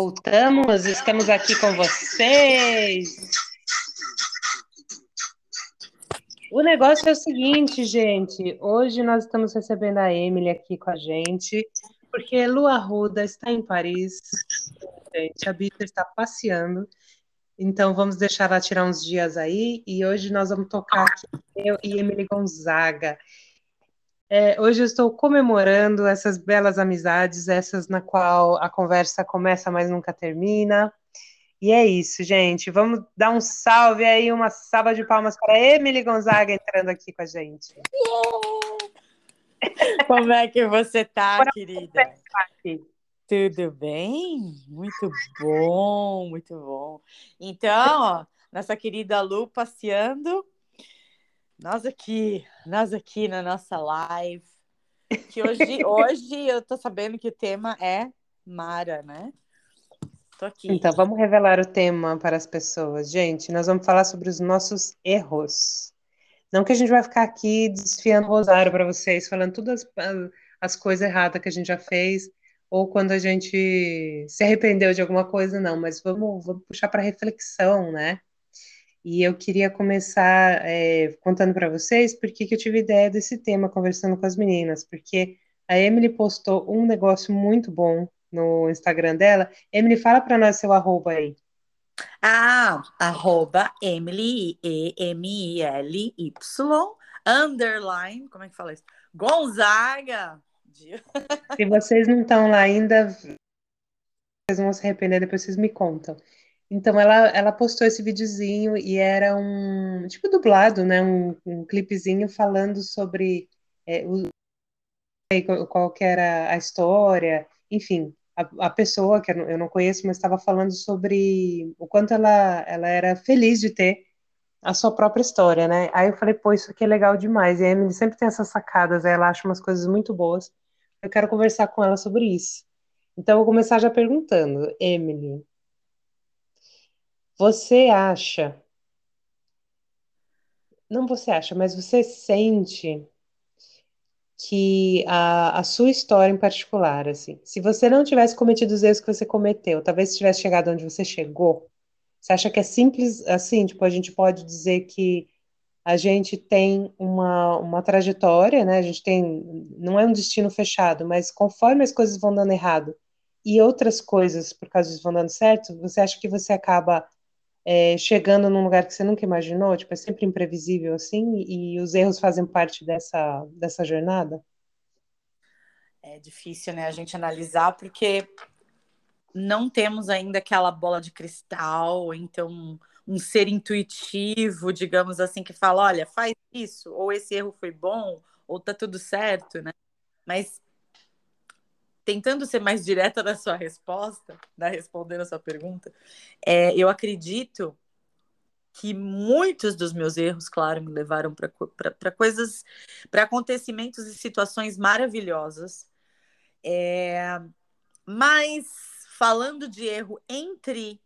Voltamos, estamos aqui com vocês. O negócio é o seguinte, gente. Hoje nós estamos recebendo a Emily aqui com a gente, porque Lua Ruda está em Paris. Gente, a Bita está passeando. Então vamos deixar ela tirar uns dias aí. E hoje nós vamos tocar aqui eu e Emily Gonzaga. É, hoje eu estou comemorando essas belas amizades, essas na qual a conversa começa, mas nunca termina. E é isso, gente. Vamos dar um salve aí, uma salva de palmas para Emily Gonzaga entrando aqui com a gente. Como é que você tá, querida? Tudo bem? Muito bom, muito bom. Então, ó, nossa querida Lu passeando nós aqui, nós aqui na nossa live. Que hoje, hoje eu tô sabendo que o tema é Mara, né? Tô aqui. Então vamos revelar o tema para as pessoas. Gente, nós vamos falar sobre os nossos erros. Não que a gente vai ficar aqui desfiando o rosário para vocês, falando todas as, as coisas erradas que a gente já fez, ou quando a gente se arrependeu de alguma coisa, não, mas vamos, vamos puxar para reflexão, né? E eu queria começar é, contando para vocês por que eu tive ideia desse tema conversando com as meninas, porque a Emily postou um negócio muito bom no Instagram dela. Emily, fala para nós seu arroba aí. Ah, arroba Emily, E-M-I-L-Y, underline, como é que fala isso? Gonzaga. Se vocês não estão lá ainda, vocês vão se arrepender, depois vocês me contam. Então ela, ela postou esse videozinho e era um tipo dublado, né? Um, um clipezinho falando sobre é, o, qual que era a história, enfim, a, a pessoa que eu não conheço, mas estava falando sobre o quanto ela, ela era feliz de ter a sua própria história, né? Aí eu falei, pô, isso aqui é legal demais. E a Emily sempre tem essas sacadas, ela acha umas coisas muito boas. Eu quero conversar com ela sobre isso. Então eu vou começar já perguntando, Emily, você acha, não você acha, mas você sente que a, a sua história em particular, assim, se você não tivesse cometido os erros que você cometeu, talvez tivesse chegado onde você chegou, você acha que é simples assim? Tipo, a gente pode dizer que a gente tem uma, uma trajetória, né? A gente tem, não é um destino fechado, mas conforme as coisas vão dando errado e outras coisas, por causa disso, vão dando certo, você acha que você acaba é, chegando num lugar que você nunca imaginou, tipo, é sempre imprevisível assim, e os erros fazem parte dessa, dessa jornada? É difícil, né, a gente analisar, porque não temos ainda aquela bola de cristal, então um ser intuitivo, digamos assim, que fala, olha, faz isso, ou esse erro foi bom, ou tá tudo certo, né? Mas tentando ser mais direta na sua resposta, né, respondendo a sua pergunta, é, eu acredito que muitos dos meus erros, claro, me levaram para coisas, para acontecimentos e situações maravilhosas. É, mas falando de erro entre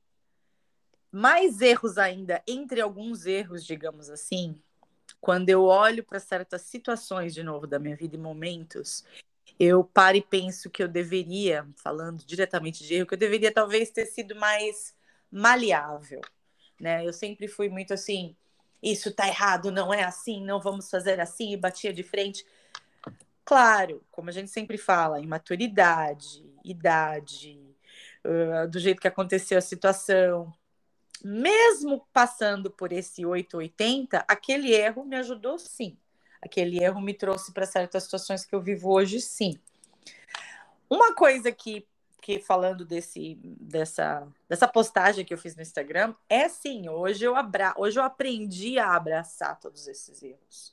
mais erros ainda, entre alguns erros, digamos assim, quando eu olho para certas situações de novo da minha vida e momentos, eu paro e penso que eu deveria, falando diretamente de erro, que eu deveria talvez ter sido mais maleável, né? Eu sempre fui muito assim, isso tá errado, não é assim, não vamos fazer assim, e batia de frente. Claro, como a gente sempre fala, imaturidade, idade, uh, do jeito que aconteceu a situação, mesmo passando por esse 880, aquele erro me ajudou sim aquele erro me trouxe para certas situações que eu vivo hoje, sim. Uma coisa que, que falando desse, dessa, dessa postagem que eu fiz no Instagram, é sim, hoje eu, abra, hoje eu aprendi a abraçar todos esses erros.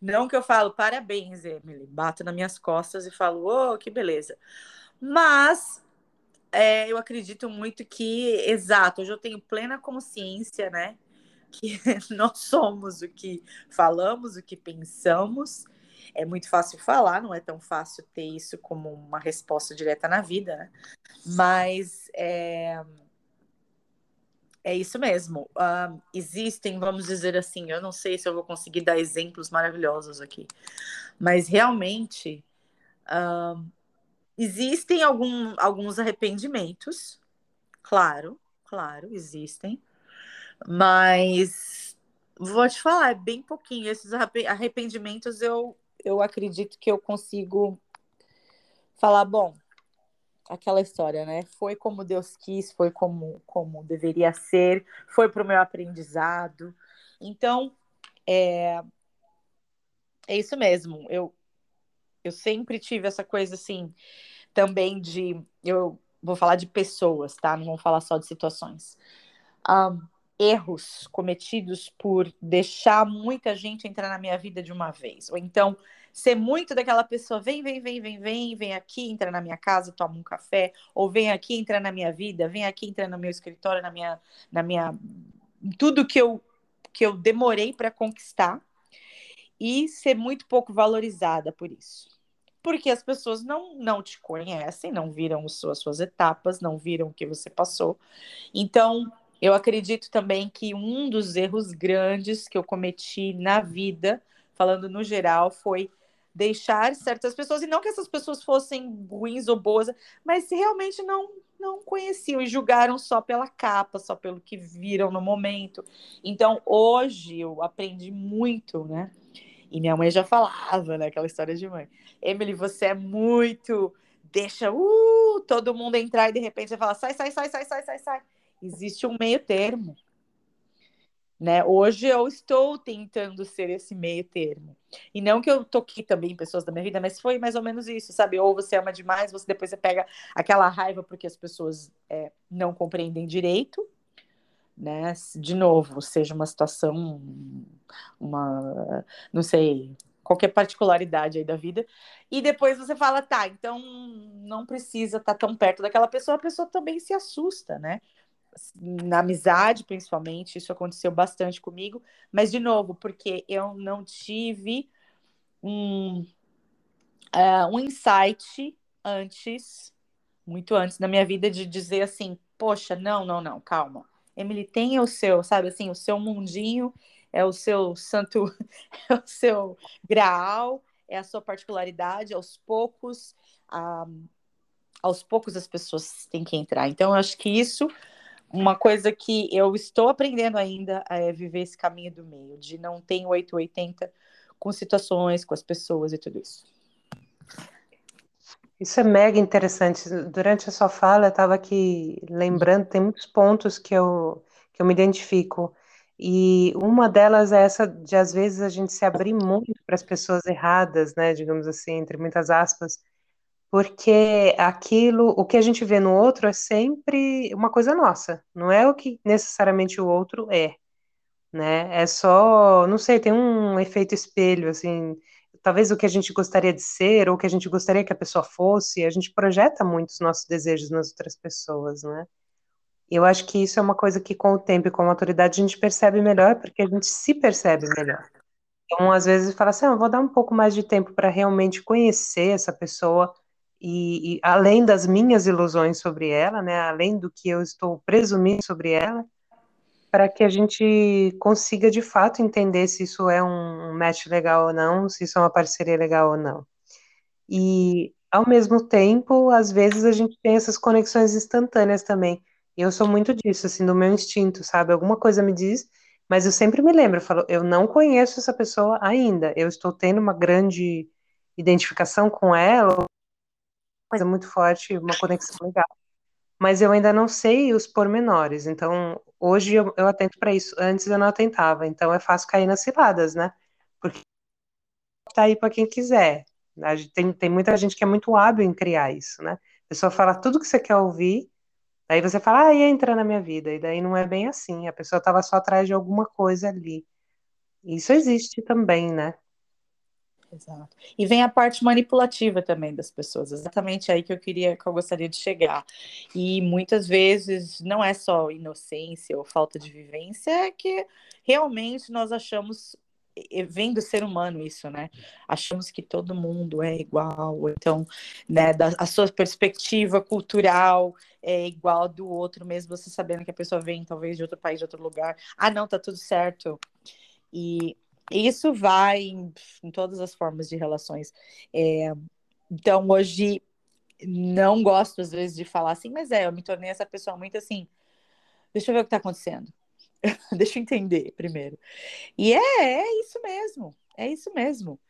Não que eu falo, parabéns, Emily, bato nas minhas costas e falo, oh, que beleza. Mas é, eu acredito muito que, exato, hoje eu tenho plena consciência, né? Que nós somos o que falamos, o que pensamos. É muito fácil falar, não é tão fácil ter isso como uma resposta direta na vida, né? Mas é, é isso mesmo. Uh, existem, vamos dizer assim, eu não sei se eu vou conseguir dar exemplos maravilhosos aqui, mas realmente uh, existem algum, alguns arrependimentos Claro, claro, existem. Mas vou te falar, é bem pouquinho. Esses arrependimentos eu, eu acredito que eu consigo falar, bom, aquela história, né? Foi como Deus quis, foi como, como deveria ser, foi para o meu aprendizado. Então, é, é isso mesmo. Eu, eu sempre tive essa coisa assim, também de. Eu vou falar de pessoas, tá? Não vou falar só de situações. Um, erros cometidos por deixar muita gente entrar na minha vida de uma vez. Ou então ser muito daquela pessoa, vem, vem, vem, vem, vem, vem aqui, entra na minha casa, toma um café, ou vem aqui, entra na minha vida, vem aqui, entra no meu escritório, na minha, na minha, tudo que eu que eu demorei para conquistar e ser muito pouco valorizada por isso. Porque as pessoas não, não te conhecem, não viram as suas, suas etapas, não viram o que você passou. Então, eu acredito também que um dos erros grandes que eu cometi na vida, falando no geral, foi deixar certas pessoas, e não que essas pessoas fossem ruins ou boas, mas realmente não não conheciam e julgaram só pela capa, só pelo que viram no momento. Então, hoje eu aprendi muito, né? E minha mãe já falava, né? Aquela história de mãe. Emily, você é muito. Deixa uh, todo mundo entrar e de repente você fala: sai, sai, sai, sai, sai, sai, sai. Existe um meio termo. Né? Hoje eu estou tentando ser esse meio termo. E não que eu toquei também pessoas da minha vida, mas foi mais ou menos isso, sabe? Ou você ama demais, você depois você pega aquela raiva porque as pessoas é, não compreendem direito, né? De novo, seja uma situação, uma, não sei, qualquer particularidade aí da vida, e depois você fala, tá, então não precisa estar tá tão perto daquela pessoa, a pessoa também se assusta, né? Na amizade, principalmente, isso aconteceu bastante comigo, mas de novo, porque eu não tive um, uh, um insight antes, muito antes na minha vida, de dizer assim: poxa, não, não, não, calma. Emily, tem o seu, sabe assim, o seu mundinho, é o seu santo, é o seu graal, é a sua particularidade, aos poucos. Ah, aos poucos as pessoas têm que entrar. Então, eu acho que isso uma coisa que eu estou aprendendo ainda é viver esse caminho do meio, de não ter 880 com situações, com as pessoas e tudo isso. Isso é mega interessante. Durante a sua fala, eu estava aqui lembrando, tem muitos pontos que eu, que eu me identifico. E uma delas é essa de, às vezes, a gente se abrir muito para as pessoas erradas, né? Digamos assim, entre muitas aspas, porque aquilo, o que a gente vê no outro é sempre uma coisa nossa, não é o que necessariamente o outro é, né? É só, não sei, tem um efeito espelho, assim, talvez o que a gente gostaria de ser ou o que a gente gostaria que a pessoa fosse, a gente projeta muito os nossos desejos nas outras pessoas, né? Eu acho que isso é uma coisa que com o tempo e com a maturidade a gente percebe melhor, porque a gente se percebe melhor. Então, às vezes, fala assim, ah, eu vou dar um pouco mais de tempo para realmente conhecer essa pessoa, e, e, além das minhas ilusões sobre ela, né, além do que eu estou presumindo sobre ela, para que a gente consiga de fato entender se isso é um match legal ou não, se isso é uma parceria legal ou não. E ao mesmo tempo, às vezes a gente tem essas conexões instantâneas também. Eu sou muito disso, assim, do meu instinto, sabe? Alguma coisa me diz, mas eu sempre me lembro, eu falo, eu não conheço essa pessoa ainda. Eu estou tendo uma grande identificação com ela, coisa muito forte, uma conexão legal. Mas eu ainda não sei os pormenores, então hoje eu, eu atento para isso. Antes eu não atentava, então é fácil cair nas ciladas, né? Porque tá aí para quem quiser. Tem, tem muita gente que é muito hábil em criar isso, né? A pessoa fala tudo que você quer ouvir, daí você fala, ah, ia entrar na minha vida, e daí não é bem assim, a pessoa estava só atrás de alguma coisa ali. Isso existe também, né? Exato. E vem a parte manipulativa também das pessoas, exatamente aí que eu queria, que eu gostaria de chegar. E muitas vezes não é só inocência ou falta de vivência, é que realmente nós achamos vem do ser humano isso, né? Achamos que todo mundo é igual, então, né, da, a sua perspectiva cultural é igual do outro, mesmo você sabendo que a pessoa vem talvez de outro país, de outro lugar. Ah, não, tá tudo certo. E isso vai em, em todas as formas de relações. É, então, hoje, não gosto às vezes de falar assim, mas é, eu me tornei essa pessoa muito assim. Deixa eu ver o que está acontecendo. deixa eu entender primeiro. E é, é isso mesmo, é isso mesmo.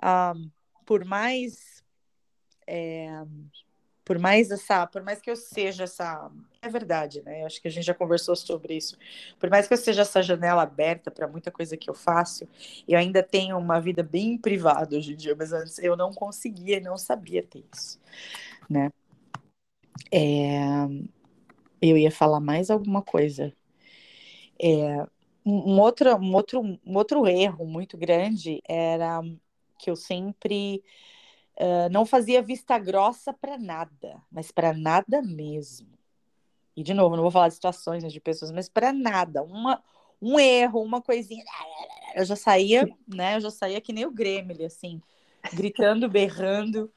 Ah, por mais é, por mais essa, por mais que eu seja essa, é verdade, né? Eu acho que a gente já conversou sobre isso. Por mais que eu seja essa janela aberta para muita coisa que eu faço, eu ainda tenho uma vida bem privada hoje em dia, mas antes eu não conseguia, não sabia ter isso, né? É, eu ia falar mais alguma coisa. É, um, outro, um, outro, um outro erro muito grande era que eu sempre uh, não fazia vista grossa para nada, mas para nada mesmo. E, de novo, não vou falar de situações né, de pessoas, mas para nada. Uma, um erro, uma coisinha. Eu já saía, né? Eu já saía que nem o Gremlin, assim, gritando, berrando.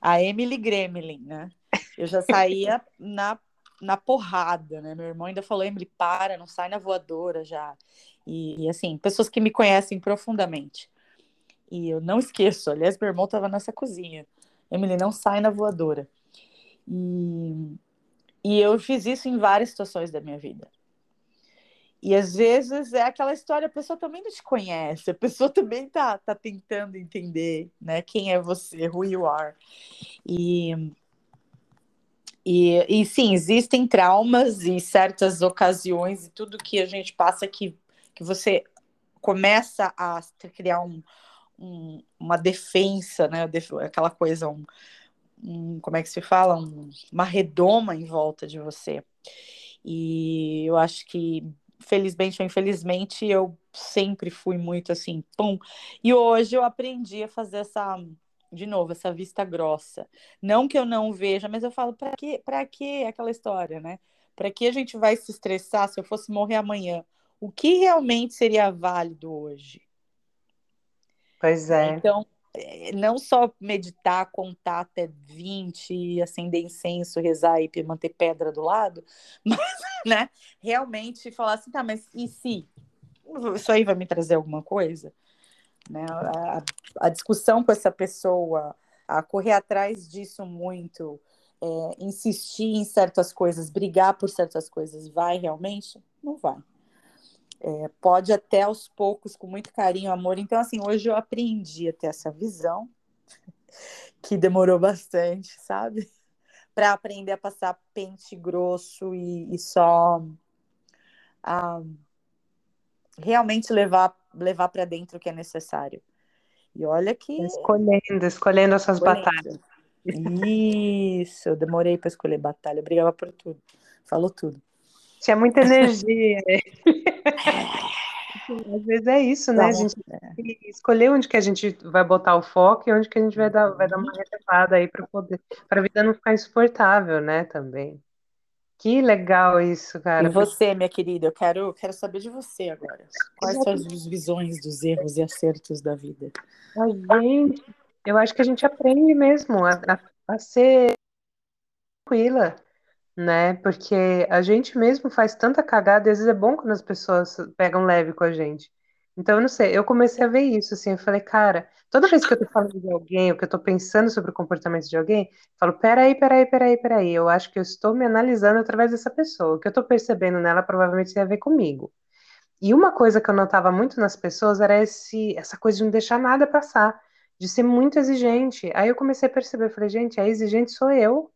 A Emily Gremlin, né? Eu já saía na, na porrada, né? Meu irmão ainda falou, Emily, para, não sai na voadora já. E, e assim, pessoas que me conhecem profundamente. E eu não esqueço, aliás, meu irmão estava nessa cozinha. Emily, não sai na voadora. E, e eu fiz isso em várias situações da minha vida. E às vezes é aquela história, a pessoa também não te conhece, a pessoa também tá, tá tentando entender, né, quem é você, who you are. E, e, e sim, existem traumas e certas ocasiões e tudo que a gente passa que, que você começa a criar um, um, uma defesa, né? Aquela coisa, um, um, como é que se fala? Um, uma redoma em volta de você. E eu acho que, felizmente ou infelizmente, eu sempre fui muito assim, pum. E hoje eu aprendi a fazer essa, de novo, essa vista grossa. Não que eu não veja, mas eu falo, para que, para que aquela história, né? Para que a gente vai se estressar se eu fosse morrer amanhã? O que realmente seria válido hoje? Pois é. Então, é, não só meditar, contar até 20, acender incenso, rezar e manter pedra do lado, mas, né, realmente falar assim, tá, mas e se? Isso aí vai me trazer alguma coisa? Né? A, a discussão com essa pessoa, a correr atrás disso muito, é, insistir em certas coisas, brigar por certas coisas, vai realmente? Não vai. É, pode até aos poucos, com muito carinho, amor. Então, assim, hoje eu aprendi a ter essa visão, que demorou bastante, sabe? Para aprender a passar pente grosso e, e só a, realmente levar, levar para dentro o que é necessário. E olha que. Escolhendo, escolhendo as suas escolhendo. batalhas. Isso, eu demorei para escolher batalha, eu brigava por tudo. Falou tudo. Tinha muita energia. Às vezes é isso, né? A gente tem que escolher onde que a gente vai botar o foco e onde que a gente vai dar, vai dar uma uhum. relevada aí para poder, para a vida não ficar insuportável, né? Também. Que legal isso, cara. E você, minha querida, eu quero, quero saber de você agora. Quais são as visões dos erros e acertos da vida? A gente, eu acho que a gente aprende mesmo a, a, a ser tranquila né? Porque a gente mesmo faz tanta cagada, e às vezes é bom quando as pessoas pegam leve com a gente. Então, eu não sei, eu comecei a ver isso, assim, eu falei, cara, toda vez que eu tô falando de alguém, ou que eu tô pensando sobre o comportamento de alguém, eu falo, peraí, peraí, peraí, peraí, eu acho que eu estou me analisando através dessa pessoa, o que eu tô percebendo nela provavelmente tem a ver comigo. E uma coisa que eu notava muito nas pessoas era esse, essa coisa de não deixar nada passar, de ser muito exigente. Aí eu comecei a perceber, falei, gente, a exigente sou eu,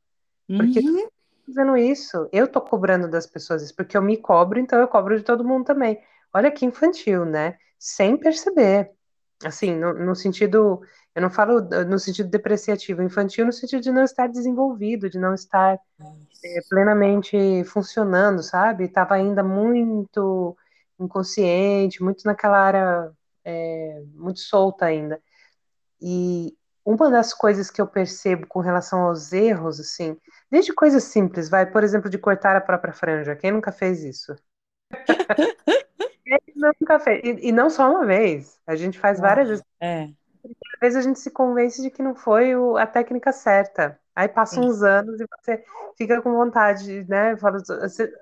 porque uhum fazendo isso. Eu tô cobrando das pessoas isso, porque eu me cobro, então eu cobro de todo mundo também. Olha que infantil, né? Sem perceber. Assim, no, no sentido, eu não falo no sentido depreciativo, infantil no sentido de não estar desenvolvido, de não estar é, plenamente funcionando, sabe? Estava ainda muito inconsciente, muito naquela área, é, muito solta ainda. E uma das coisas que eu percebo com relação aos erros, assim, Desde coisas simples, vai, por exemplo, de cortar a própria franja. Quem nunca fez isso? Quem nunca fez? E, e, não só uma vez. A gente faz várias vezes. É. Às vezes a gente se convence de que não foi o, a técnica certa. Aí passam uns anos e você fica com vontade, né?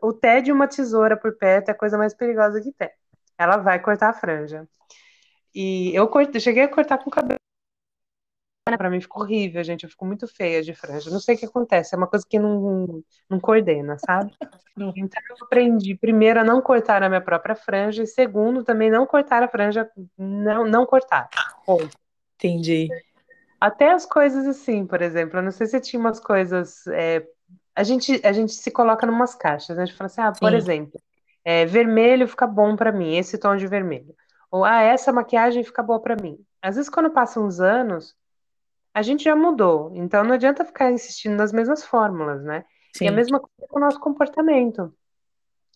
O té de uma tesoura por perto é a coisa mais perigosa que tem. Ela vai cortar a franja. E eu, cortei, cheguei a cortar com o cabelo Pra mim ficou horrível, gente. Eu fico muito feia de franja. Não sei o que acontece. É uma coisa que não, não coordena, sabe? Então eu aprendi, primeiro, a não cortar a minha própria franja, e segundo, também não cortar a franja, não, não cortar. Entendi. Até as coisas assim, por exemplo, eu não sei se tinha umas coisas. é, a gente, a gente se coloca numas caixas, né? A gente fala assim, ah, por Sim, exemplo, é, vermelho fica bom pra mim, esse tom de vermelho. Ou, ah, essa maquiagem fica boa pra mim. Às vezes, quando passam uns anos, a gente já mudou, então não adianta ficar insistindo nas mesmas fórmulas, né? E a sim, mesma coisa com o nosso comportamento.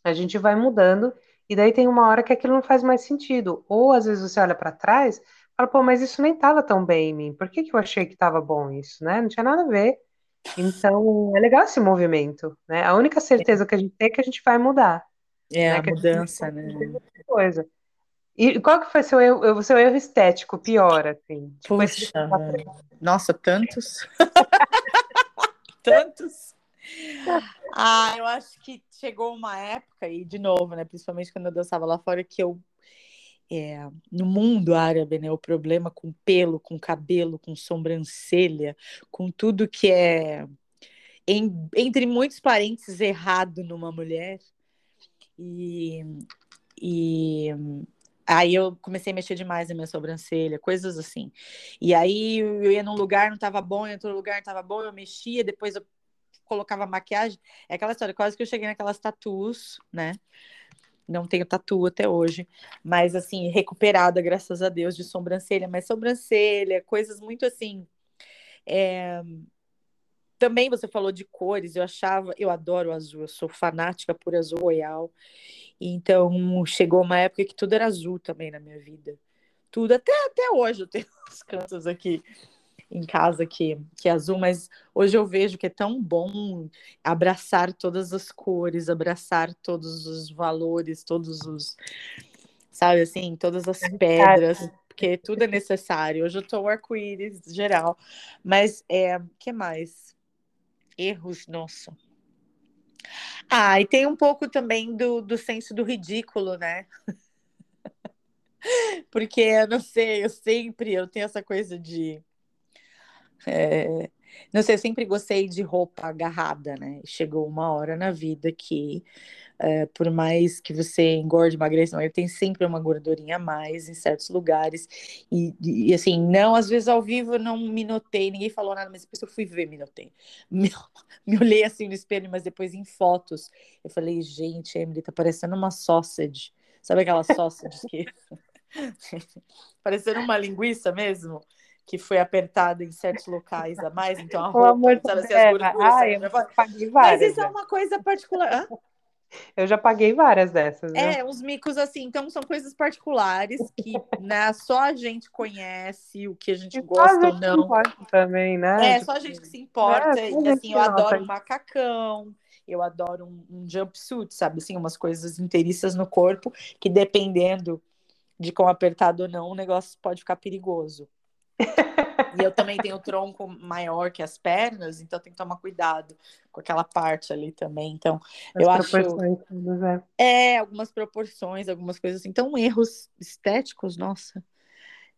A gente vai mudando, e daí tem uma hora que aquilo não faz mais sentido. Ou às vezes você olha pra trás e fala, pô, mas isso nem estava tão bem em mim. Por que que eu achei que estava bom isso, né? Não tinha nada a ver. Então, é legal esse movimento, né? A única certeza que a gente tem é que a gente vai mudar, é né? a Que a mudança, vai né? coisa. E qual que foi seu erro, seu erro estético pior, assim? Tipo, Puxa, frente. nossa, tantos, tantos. Ah, eu acho que chegou uma época, e de novo, né? Principalmente quando eu dançava lá fora, que eu, é, no mundo árabe, né? O problema com pelo, com cabelo, com sobrancelha, com tudo que é, em- entre muitos parênteses, errado numa mulher. E, e aí eu comecei a mexer demais na minha sobrancelha, coisas assim. E aí eu ia num lugar, não tava bom, em outro lugar não tava bom, eu mexia, depois eu colocava maquiagem. É aquela história, quase que eu cheguei naquelas tatus, né? Não tenho tatu até hoje, mas assim, recuperada, graças a Deus, de sobrancelha, mas sobrancelha, coisas muito assim. é, Também você falou de cores, eu achava, eu adoro azul, eu sou fanática por azul royal. Então chegou uma época que tudo era azul também na minha vida. Tudo, até, até hoje eu tenho uns cantos aqui em casa que, que é azul, mas hoje eu vejo que é tão bom abraçar todas as cores, abraçar todos os valores, todos os, sabe assim, todas as pedras, porque tudo é necessário. Hoje eu tô arco-íris geral, mas é, que mais? Erros, nossa. Ah, e tem um pouco também do, do senso do ridículo, né? Porque eu não sei, eu sempre eu tenho essa coisa de É, não sei, eu sempre gostei de roupa agarrada, né? Chegou uma hora na vida que, é, por mais que você engorde, emagreça, mas tem sempre uma gordurinha a mais em certos lugares. E, e, assim, não, às vezes ao vivo eu não me notei, ninguém falou nada, mas depois eu fui ver, me notei. Me, me olhei assim no espelho, mas depois em fotos, eu falei, gente, Emily, tá parecendo uma sausage. Sabe aquela sausage que. parecendo uma linguiça mesmo? Que foi apertada em certos locais a mais, então a roupa, amor sabe assim, as gorduras Ah, saem eu paguei Mas várias isso é dessas. uma coisa particular. Hã? Eu já paguei várias dessas, viu? É, uns micos assim, então são coisas particulares que né, só a gente conhece, o que a gente E só a gosta ou gente se não. importa também, né? É, Tipo, só a gente que se é, importa. a E assim, eu nota adoro um macacão, eu adoro um, um jumpsuit, sabe? Assim, umas coisas inteiriças no corpo que dependendo de quão apertado ou não, o negócio pode ficar perigoso. E eu também tenho o tronco maior que as pernas, então tem que tomar cuidado com aquela parte ali também. Então, As eu acho é. é algumas proporções, algumas coisas assim. Então, erros estéticos, nossa.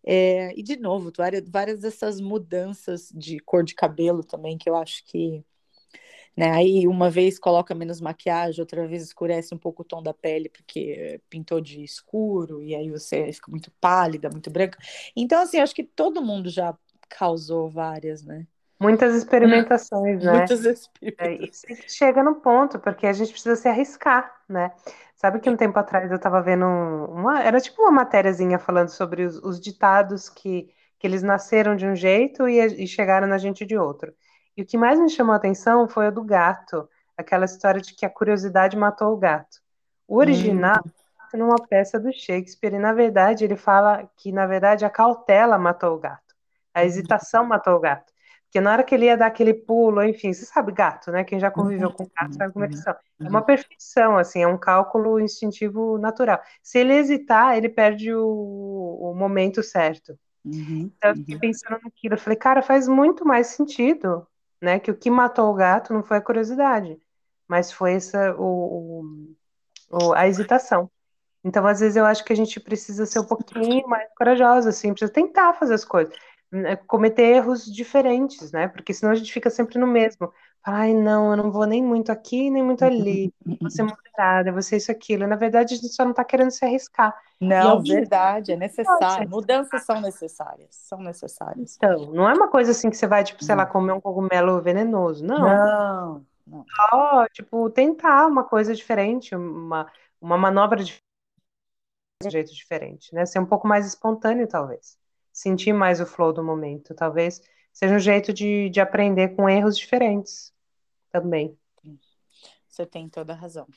É, e de novo, várias, várias dessas mudanças de cor de cabelo também, que eu acho que, né, aí uma vez coloca menos maquiagem, outra vez escurece um pouco o tom da pele, porque pintou de escuro, e aí você fica muito pálida, muito branca. Então, assim, acho que todo mundo já causou várias, né? Muitas experimentações, né? Muitas É, experiências. e sempre chega no ponto, porque a gente precisa se arriscar, né? Sabe que um tempo atrás eu estava vendo uma, era tipo uma matériazinha falando sobre os, os ditados que, que eles nasceram de um jeito e, e chegaram na gente de outro. E o que mais me chamou a atenção foi o do gato, aquela história de que a curiosidade matou o gato. O Hum, original é numa peça do Shakespeare, e na verdade ele fala que na verdade a cautela matou o gato, a hesitação matou o gato. Porque na hora que ele ia dar aquele pulo, enfim, você sabe gato, né? Quem já conviveu com gato sabe como eles são. É uma perfeição, assim, é um cálculo instintivo natural. Se ele hesitar, ele perde o, o momento certo. uhum, Então eu fiquei uhum. pensando naquilo. Eu falei, cara, faz muito mais sentido, né? Que o que matou o gato não foi a curiosidade, mas foi essa, o, o- a hesitação. Então, às vezes, eu acho que a gente precisa ser um pouquinho mais corajosa, assim, precisa tentar fazer as coisas. né, cometer erros diferentes, né? Porque senão a gente fica sempre no mesmo. Ai, não, eu não vou nem muito aqui, nem muito ali. Você é moderada, você isso, aquilo. Na verdade, a gente só não está querendo se arriscar. Não, verdade, é necessário. Mudanças são necessárias, são necessárias. Então, não é uma coisa assim que você vai, tipo, sei lá, comer um cogumelo venenoso. Não. Não, não. Só, tipo, tentar uma coisa diferente, uma, uma manobra de um jeito diferente, né? Ser um pouco mais espontâneo, talvez. Sentir mais o flow do momento. Talvez seja um jeito de, de aprender com erros diferentes também. Você tem toda a razão.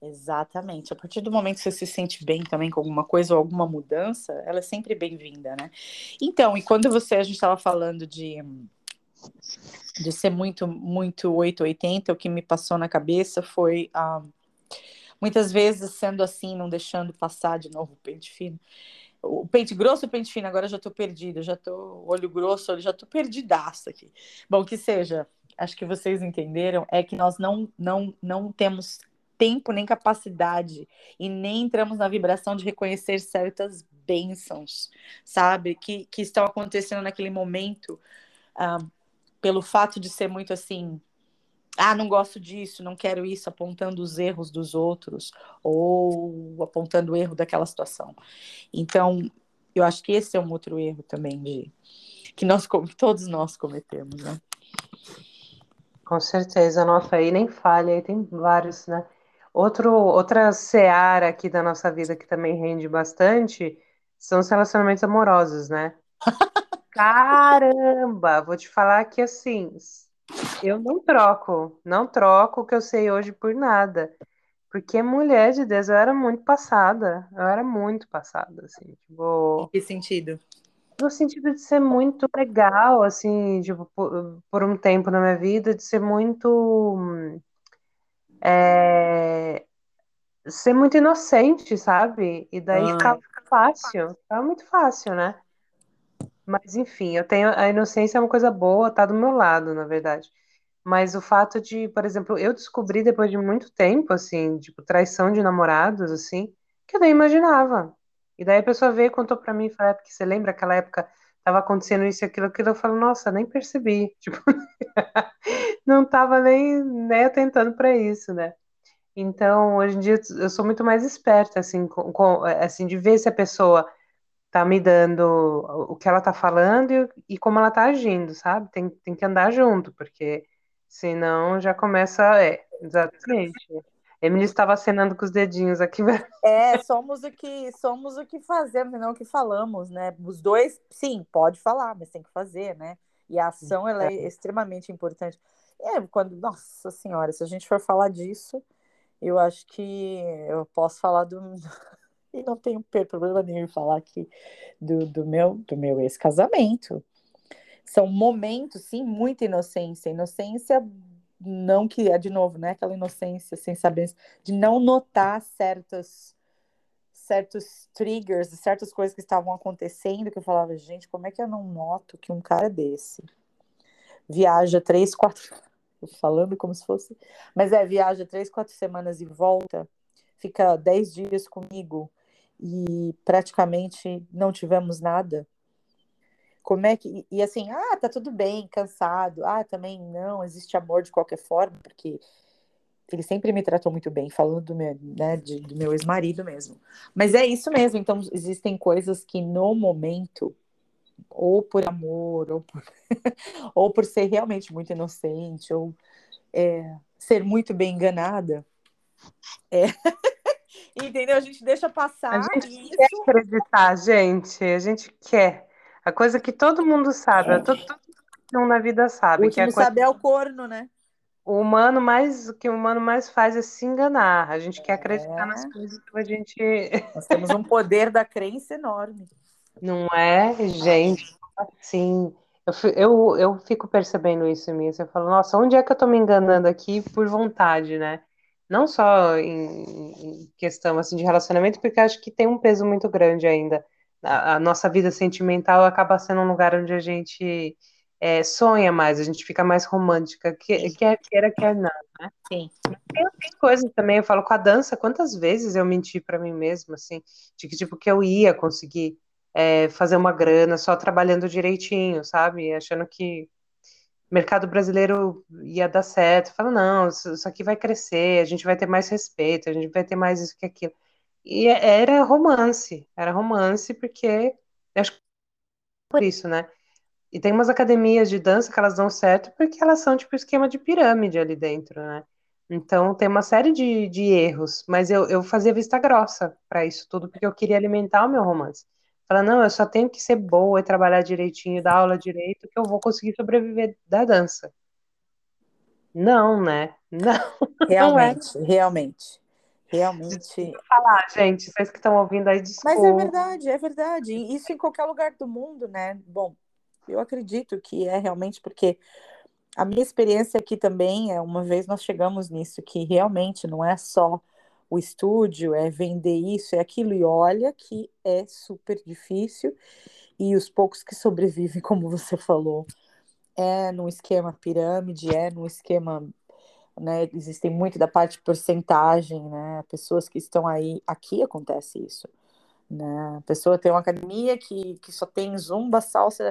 Exatamente. A partir do momento que você se sente bem também com alguma coisa ou alguma mudança, ela é sempre bem-vinda, né? Então, e quando você, a gente estava falando de, de ser muito, muito 880, o que me passou na cabeça foi ah, muitas vezes sendo assim, não deixando passar de novo o pente fino. O pente grosso ou pente fino, agora já estou perdida, já estou olho grosso, já estou perdidaça aqui. Bom, que seja, acho que vocês entenderam, é que nós não, não, não temos tempo nem capacidade e nem entramos na vibração de reconhecer certas bênçãos, sabe? Que, que estão acontecendo naquele momento, ah, pelo fato de ser muito assim. Ah, não gosto disso, não quero isso, apontando os erros dos outros ou apontando o erro daquela situação. Então, eu acho que esse é um outro erro também de que nós todos nós cometemos, né? Com certeza, nossa, aí nem falha, aí tem vários, né? Outro, outra seara aqui da nossa vida que também rende bastante são os relacionamentos amorosos, né? Caramba, vou te falar que assim, eu não troco, não troco o que eu sei hoje por nada. Porque mulher de Deus, eu era muito passada, eu era muito passada, assim, tipo... Em que sentido? No sentido de ser muito legal, assim, tipo, por, por um tempo na minha vida, de ser muito. É, ser muito inocente, sabe? E daí ah. ficava fácil, ficava muito fácil, né? Mas enfim, eu tenho a inocência é uma coisa boa, tá do meu lado, na verdade. Mas o fato de, por exemplo, eu descobri depois de muito tempo, assim, tipo, traição de namorados, assim, que eu nem imaginava. E daí a pessoa veio e contou para mim, falou, é porque você lembra aquela época tava acontecendo isso e aquilo, aquilo, eu falo, nossa, nem percebi, tipo, não tava nem, nem atentando para isso, né? Então, hoje em dia eu sou muito mais esperta, assim, com, com, assim, de ver se a pessoa tá me dando o que ela tá falando e, e, como ela tá agindo, sabe? Tem, tem que andar junto, porque senão já começa, é, exatamente. Emily estava acenando com os dedinhos aqui. É, somos o que somos o que fazemos, não o que falamos, né? Os dois, sim, pode falar, mas tem que fazer, né? E a ação ela é, é extremamente importante. É, quando, nossa senhora, se a gente for falar disso, eu acho que eu posso falar do e não tenho problema nenhum em falar aqui do, do meu do meu ex-casamento. São momentos, sim, muita inocência, inocência não que é de novo, né, aquela inocência sem saber de não notar certas certos triggers, certas coisas que estavam acontecendo que eu falava, gente, como é que eu não noto que um cara desse viaja três, quatro falando como se fosse, mas é viaja três, quatro semanas e volta, fica dez dias comigo e praticamente não tivemos nada como é que. E assim, ah, tá tudo bem, cansado. Ah, também não, existe amor de qualquer forma, porque ele sempre me tratou muito bem, falando do meu, né, de, do meu ex-marido mesmo. Mas é isso mesmo, então existem coisas que no momento, ou por amor, ou por, ou por ser realmente muito inocente, ou é, ser muito bem enganada, é... entendeu? A gente deixa passar. A gente isso... quer acreditar, gente, a gente quer. A coisa que todo mundo sabe, é. todo, mundo na vida sabe. O que é sabe é o corno, né? O humano mais, o que o humano mais faz é se enganar. A gente é. quer acreditar nas coisas que a gente. Nós temos um poder da crença enorme. Não é, gente? Assim, eu, eu, eu fico percebendo isso em mim. Você fala, nossa, onde é que eu tô me enganando aqui por vontade, né? Não só em, em questão assim de relacionamento, porque acho que tem um peso muito grande ainda a, a nossa vida sentimental acaba sendo um lugar onde a gente é, sonha mais, a gente fica mais romântica, que, quer queira, quer não, né? Sim. Tem, tem coisas também, eu falo com a dança, quantas vezes eu menti para mim mesma, assim, de que tipo que eu ia conseguir é, fazer uma grana só trabalhando direitinho, sabe? Achando que mercado brasileiro ia dar certo. Fala, não, isso aqui vai crescer, a gente vai ter mais respeito, a gente vai ter mais isso que aquilo. E era romance, era romance porque acho que por isso, né? E tem umas academias de dança que elas dão certo porque elas são tipo esquema de pirâmide ali dentro, né? Então tem uma série de, de erros, mas eu, eu fazia vista grossa para isso tudo porque eu queria alimentar o meu romance. Falar, não, eu só tenho que ser boa e trabalhar direitinho, dar aula direito, que eu vou conseguir sobreviver da dança. Não, né? Não. Realmente, não é. realmente. Realmente. falar, gente, vocês que estão ouvindo aí, desculpa. Mas é verdade, é verdade. Isso em qualquer lugar do mundo, né? Bom, eu acredito que é realmente porque a minha experiência aqui também é uma vez nós chegamos nisso, que realmente não é só o estúdio, é vender isso, é aquilo, e olha que é super difícil, e os poucos que sobrevivem, como você falou, é no esquema pirâmide, é no esquema né? Existem muito da parte de porcentagem, né? Pessoas que estão aí, aqui acontece isso, né? A pessoa tem uma academia que, que só tem zumba, salsa.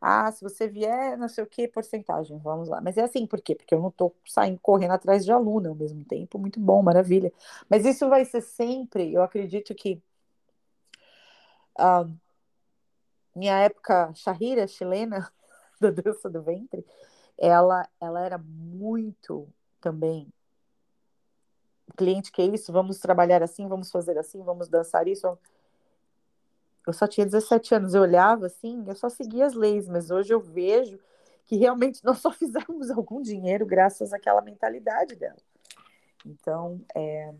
Ah, se você vier, não sei o que, porcentagem, vamos lá. Mas é assim, por quê? Porque eu não estou saindo correndo atrás de aluno ao mesmo tempo, muito bom, maravilha. Mas isso vai ser sempre, eu acredito que ah, minha época Shahira, chilena, da dança do ventre, ela, ela era muito também. O cliente que é isso, vamos trabalhar assim, vamos fazer assim, vamos dançar isso. Eu só tinha 17 anos, eu olhava assim, eu só seguia as leis, mas hoje eu vejo que realmente nós só fizemos algum dinheiro graças àquela mentalidade dela. Então, é,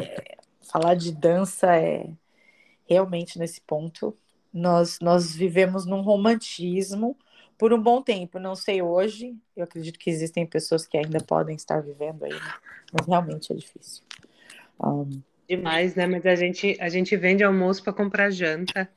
é, falar de dança é realmente nesse ponto. Nós, nós vivemos num romantismo por um bom tempo, não sei hoje. Eu acredito que existem pessoas que ainda podem estar vivendo aí, né? mas realmente é difícil. Um... Demais, né? Mas a gente, a gente vende almoço para comprar janta.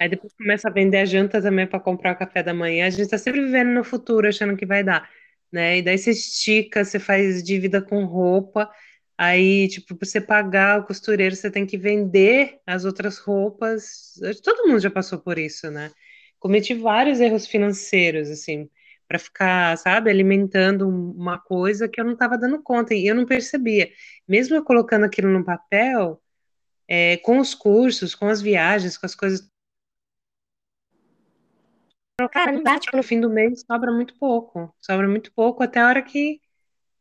Aí depois começa a vender a janta também para comprar o café da manhã. A gente está sempre vivendo no futuro, achando que vai dar, né? E daí você estica, você faz dívida com roupa. Aí, tipo, para você pagar o costureiro, você tem que vender as outras roupas. Todo mundo já passou por isso, né? Cometi vários erros financeiros, assim, para ficar, sabe, alimentando uma coisa que eu não estava dando conta e eu não percebia. Mesmo eu colocando aquilo no papel, é, com os cursos, com as viagens, com as coisas. Cara, não dá, tipo, no fim do mês sobra muito pouco. Sobra muito pouco até a hora que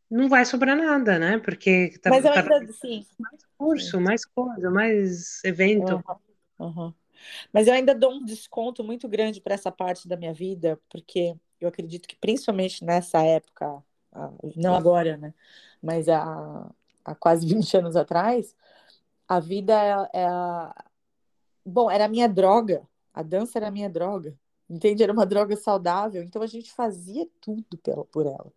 não vai sobrar nada, né? Porque tá, Mas eu tá ainda, sim. mais curso, mais coisa, mais evento. Uhum, uhum. Mas eu ainda dou um desconto muito grande para essa parte da minha vida, porque eu acredito que principalmente nessa época, não agora, né? Mas há, há quase 20 anos atrás, a vida é, é bom, era a minha droga. A dança era a minha droga. Entende? Era uma droga saudável, então a gente fazia tudo pela, por ela.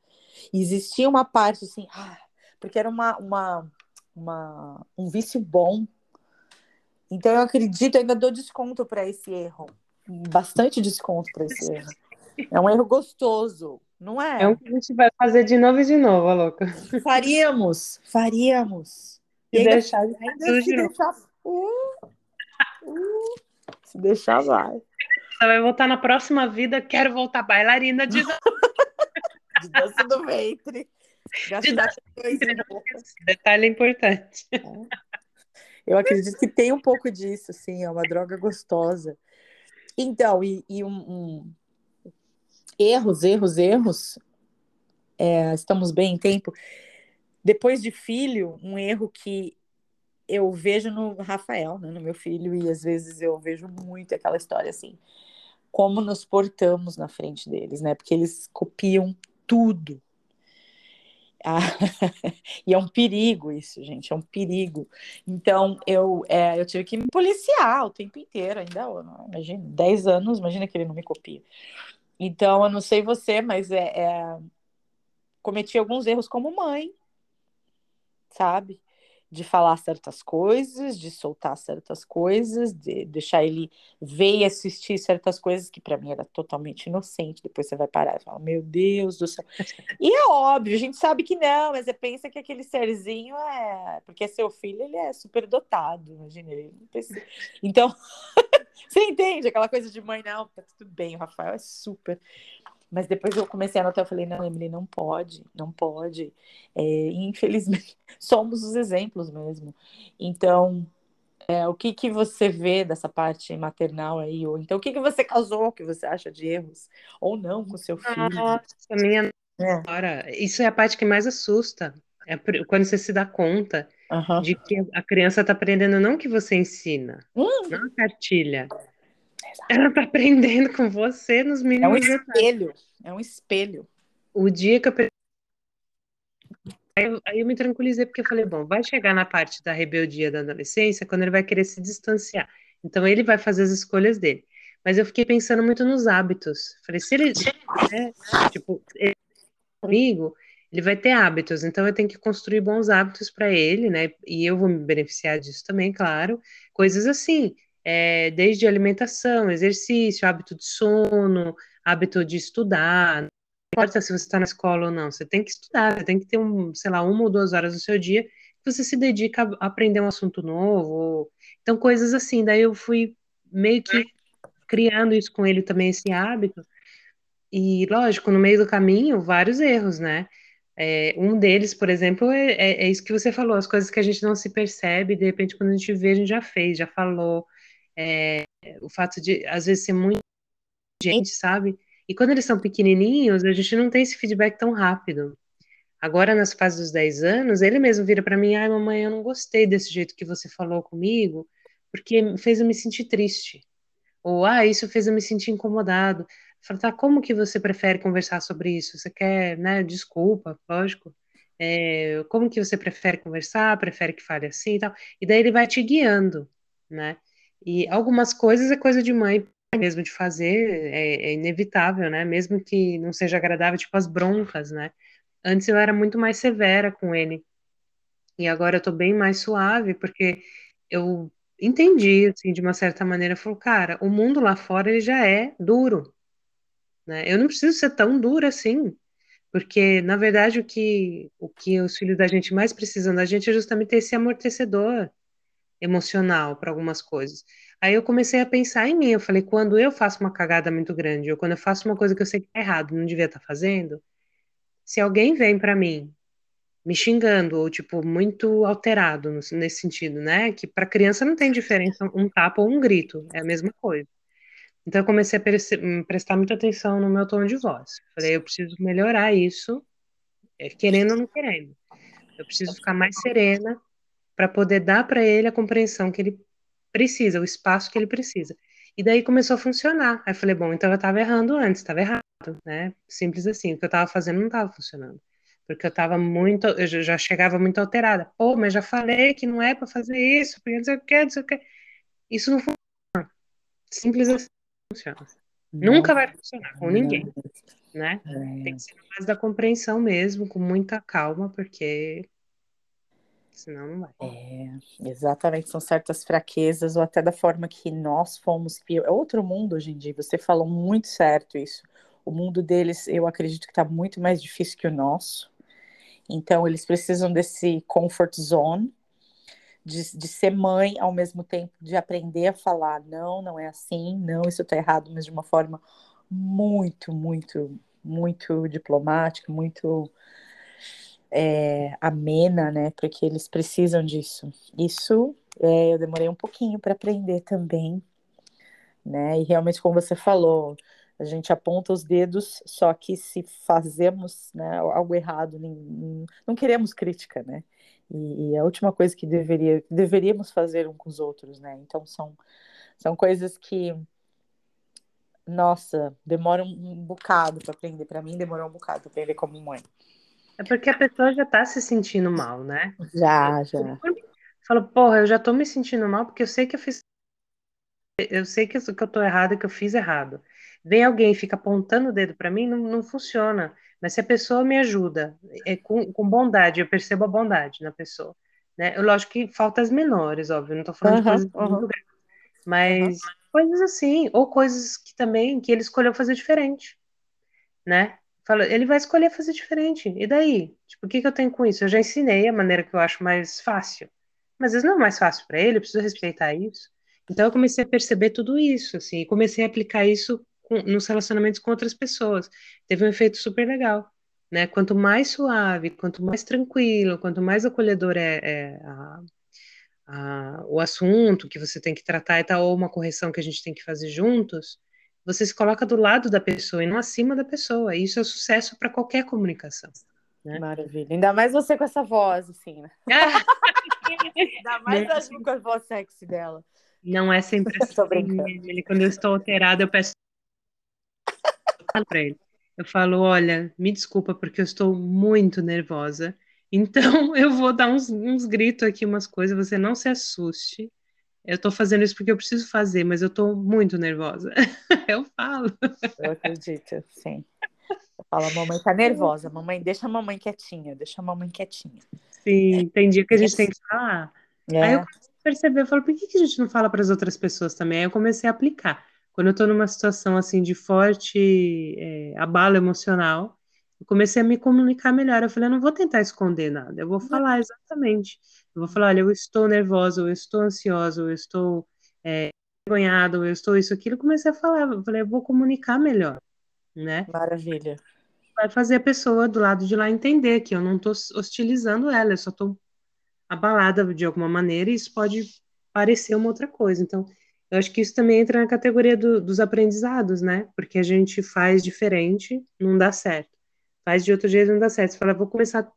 E existia uma parte assim, ah, porque era uma, uma, uma, um vício bom então eu acredito, ainda dou desconto para esse erro. Bastante desconto para esse erro. É um erro gostoso, não é? É um que a gente vai fazer de novo e de novo, louca. Faríamos, faríamos. E, e ainda, deixar, ainda se deixar. Uh, uh, se deixar, vai. Você vai voltar na próxima vida, quero voltar bailarina de, de dança do ventre. De dança do ventre. Detalhe importante. É. Eu acredito que tem um pouco disso, sim, é uma droga gostosa. Então, e, e um, um... erros, erros, erros. É, estamos bem em tempo. Depois de filho, um erro que eu vejo no Rafael, né, no meu filho, e às vezes eu vejo muito aquela história assim, como nos portamos na frente deles, né? Porque eles copiam tudo, ah, e é um perigo isso, gente, é um perigo. Então, eu, é, eu tive que me policiar o tempo inteiro, ainda, imagina, 10 anos, imagina que ele não me copia. Então, eu não sei você, mas é, é cometi alguns erros como mãe, sabe? De falar certas coisas, de soltar certas coisas, de deixar ele ver e assistir certas coisas que para mim era totalmente inocente. Depois você vai parar e fala, meu Deus do céu. E é óbvio, a gente sabe que não, mas você pensa que aquele serzinho é. Porque seu filho, ele é super dotado, imagina. Ele não precisa... Então, você entende aquela coisa de mãe, não, tá tudo bem, o Rafael é super. Mas depois eu comecei a anotar, eu falei, não, Emily, não pode, não pode. É, infelizmente, somos os exemplos mesmo. Então, é, o que, que você vê dessa parte maternal aí? Ou então, o que, que você causou que você acha de erros? Ou não com seu filho? Nossa, minha é. isso é a parte que mais assusta. É quando você se dá conta uhum. de que a criança está aprendendo não o que você ensina, hum. não a cartilha, ela tá aprendendo com você nos mínimos É um espelho. Detalhes. É um espelho. O dia que eu Aí eu, aí eu me tranquilizei porque eu falei, bom, vai chegar na parte da rebeldia da adolescência quando ele vai querer se distanciar. Então ele vai fazer as escolhas dele. Mas eu fiquei pensando muito nos hábitos. Falei, se ele, né, tipo, ele, comigo, ele vai ter hábitos, então eu tenho que construir bons hábitos para ele, né? E eu vou me beneficiar disso também, claro. Coisas assim, é, desde alimentação, exercício, hábito de sono, hábito de estudar. Não importa se você está na escola ou não, você tem que estudar, você tem que ter, um, sei lá, uma ou duas horas do seu dia que você se dedica a aprender um assunto novo. Então, coisas assim. Daí eu fui meio que criando isso com ele também, esse hábito. E, lógico, no meio do caminho, vários erros, né? É, um deles, por exemplo, é, é, é, isso que você falou, as coisas que a gente não se percebe, de repente, quando a gente vê, a gente já fez, já falou, é, o fato de, às vezes, ser muito gente, sabe? E quando eles são pequenininhos, a gente não tem esse feedback tão rápido. Agora, nas fases dos 10 anos, ele mesmo vira para mim: ai, mamãe, eu não gostei desse jeito que você falou comigo, porque fez eu me sentir triste. Ou, ah, isso fez eu me sentir incomodado. Fala, tá, como que você prefere conversar sobre isso? Você quer, né, desculpa, lógico. É, como que você prefere conversar? Prefere que fale assim e tal? E daí ele vai te guiando, né? E algumas coisas é coisa de mãe mesmo de fazer, é, é, inevitável, né? Mesmo que não seja agradável, tipo as broncas, né? Antes eu era muito mais severa com ele. E agora eu tô bem mais suave, porque eu entendi, assim, de uma certa maneira, falou, cara, o mundo lá fora ele já é duro, né? Eu não preciso ser tão dura assim, porque na verdade o que o que os filhos da gente mais precisam da gente é justamente esse amortecedor, emocional para algumas coisas. Aí eu comecei a pensar em mim, eu falei, quando eu faço uma cagada muito grande, ou quando eu faço uma coisa que eu sei que é errado, não devia estar tá fazendo, se alguém vem para mim me xingando, ou tipo, muito alterado nesse sentido, né? Que para criança não tem diferença um tapa ou um grito, é a mesma coisa. Então eu comecei a hum, prestar muita atenção no meu tom de voz. Falei, eu preciso melhorar isso, é, querendo ou não querendo. Eu preciso ficar mais serena para poder dar para ele a compreensão que ele precisa, o espaço que ele precisa. E daí começou a funcionar. Aí eu falei, bom, então eu estava errando antes, estava errado, né? Simples assim, o que eu estava fazendo não estava funcionando. Porque eu estava muito, eu já chegava muito alterada. Pô, mas já falei que não é para fazer isso, porque não sei o que, não sei o que. Isso não funciona. Simples assim funciona. Não. Nunca vai funcionar com ninguém, né? É. Tem que ser mais da compreensão mesmo, com muita calma, porque senão não vai. É, exatamente, são certas fraquezas, ou até da forma que nós fomos. É outro mundo hoje em dia, você falou muito certo isso. O mundo deles, eu acredito que está muito mais difícil que o nosso. Então, eles precisam desse comfort zone, de, de ser mãe ao mesmo tempo, de aprender a falar: não, não é assim, não, isso está errado, mas de uma forma muito, muito, muito diplomática, muito é, amena, né? Porque eles precisam disso. Isso é, eu demorei um pouquinho para aprender também, né? E realmente, como você falou, a gente aponta os dedos, só que se fazemos né, algo errado, nem, não queremos crítica, né? E, e, a última coisa que deveria, deveríamos fazer um com os outros, né? Então são, são coisas que, nossa, demoram um bocado para aprender. Para mim, demorou um bocado para aprender como mãe. É porque a pessoa já tá se sentindo mal, né? Já, já. Fala, porra, eu já tô me sentindo mal porque eu sei que eu fiz. Eu sei que eu, eu tô errado, que eu fiz errado. Vem alguém e fica apontando o dedo para mim, não, não funciona. Mas se a pessoa me ajuda, é com, com bondade, eu percebo a bondade na pessoa. né? Lógico que faltas menores, óbvio, não tô falando de coisas muito grandes, mas coisas assim, ou coisas que também que ele escolheu fazer diferente, né? Fala, ele vai escolher fazer diferente. E daí? Tipo, o que que eu tenho com isso? Eu já ensinei a maneira que eu acho mais fácil. Mas às vezes não é mais fácil para ele, eu preciso respeitar isso. Então eu comecei a perceber tudo isso, assim, e comecei a aplicar isso com, nos relacionamentos com outras pessoas. Teve um efeito super legal, né? Quanto mais suave, quanto mais tranquilo, quanto mais acolhedor é, é a, a, o assunto que você tem que tratar e tal, ou uma correção que a gente tem que fazer juntos, você se coloca do lado da pessoa e não acima da pessoa. Isso é sucesso para qualquer comunicação. Né? Maravilha. Ainda mais você com essa voz, assim, né? Ainda mais a Ju com a voz sexy dela. Não é sempre assim. Ele, quando eu estou alterada, eu peço para ele. Eu falo, olha, me desculpa porque eu estou muito nervosa. Então eu vou dar uns, uns gritos aqui, umas coisas, você não se assuste. Eu estou fazendo isso porque eu preciso fazer, mas eu estou muito nervosa. eu falo. Eu acredito, sim. Fala, mamãe tá nervosa, mamãe, deixa a mamãe quietinha, deixa a mamãe quietinha. Sim, tem dia que a gente tem que falar. É. Aí eu percebi, eu falo, por que, que a gente não fala para as outras pessoas também? Aí eu comecei a aplicar. Quando eu estou numa situação assim de forte é, abalo emocional, eu comecei a me comunicar melhor. Eu falei, eu não vou tentar esconder nada, eu vou falar exatamente. Eu vou falar, olha, eu estou nervosa, eu estou ansiosa, eu estou é, envergonhada, eu estou isso, aquilo. Eu comecei a falar, eu falei, eu vou comunicar melhor, né? Maravilha vai fazer a pessoa do lado de lá entender que eu não estou hostilizando ela, eu só estou abalada de alguma maneira e isso pode parecer uma outra coisa. Então, eu acho que isso também entra na categoria do, dos aprendizados, né? Porque a gente faz diferente, não dá certo. Faz de outro jeito, não dá certo. Você fala, vou começar a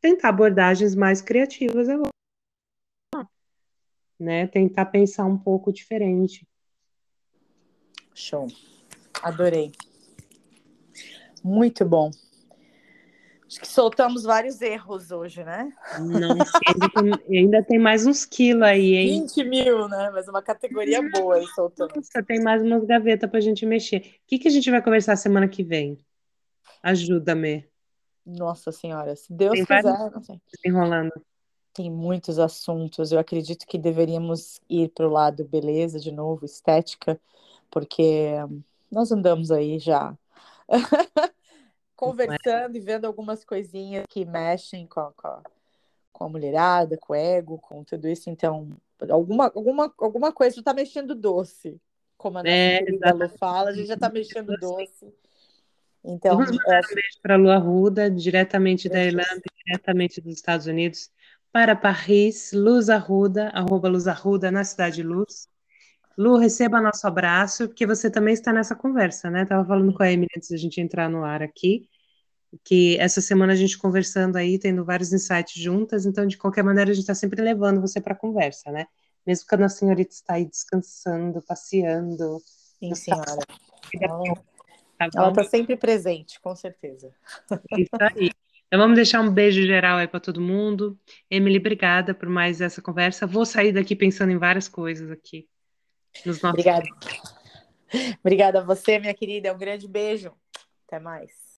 tentar abordagens mais criativas agora. Né? Tentar pensar um pouco diferente. Show. Adorei. Muito bom. Acho que soltamos vários erros hoje, né? Não, ainda tem, ainda tem mais uns quilos aí, hein? 20 mil, né? Mas uma categoria boa aí soltando. Nossa, tem mais umas gavetas pra gente mexer. O que, que a gente vai conversar semana que vem? Ajuda-me. Nossa Senhora, se Deus tem quiser, não sei. Enrolando. Tem muitos assuntos. Eu acredito que deveríamos ir para o lado beleza de novo, estética, porque nós andamos aí já conversando e vendo algumas coisinhas que mexem com a, com, a, com a mulherada, com o ego, com tudo isso. Então, alguma, alguma, alguma coisa está mexendo doce. Como a nossa é, querida Lu fala, a gente já está mexendo doce. Então, Vamos mandar um beijo para a Lu Arruda, diretamente da Irlanda, diretamente dos Estados Unidos, para Paris, Luz Arruda, arroba Luz Arruda, na Cidade Luz. Lu, receba nosso abraço, porque você também está nessa conversa, né? Estava falando com a Emily antes da gente entrar no ar aqui, que essa semana a gente conversando aí, tendo vários insights juntas, então de qualquer maneira a gente está sempre levando você para a conversa, né? Mesmo quando a senhorita está aí descansando, passeando. Sim, senhora. Ela está sempre presente, com certeza. Isso aí. Então vamos deixar um beijo geral aí para todo mundo. Emily, obrigada por mais essa conversa. Vou sair daqui pensando em várias coisas aqui. Nos nossos... Obrigada. Obrigada a você, minha querida. Um grande beijo. Até mais.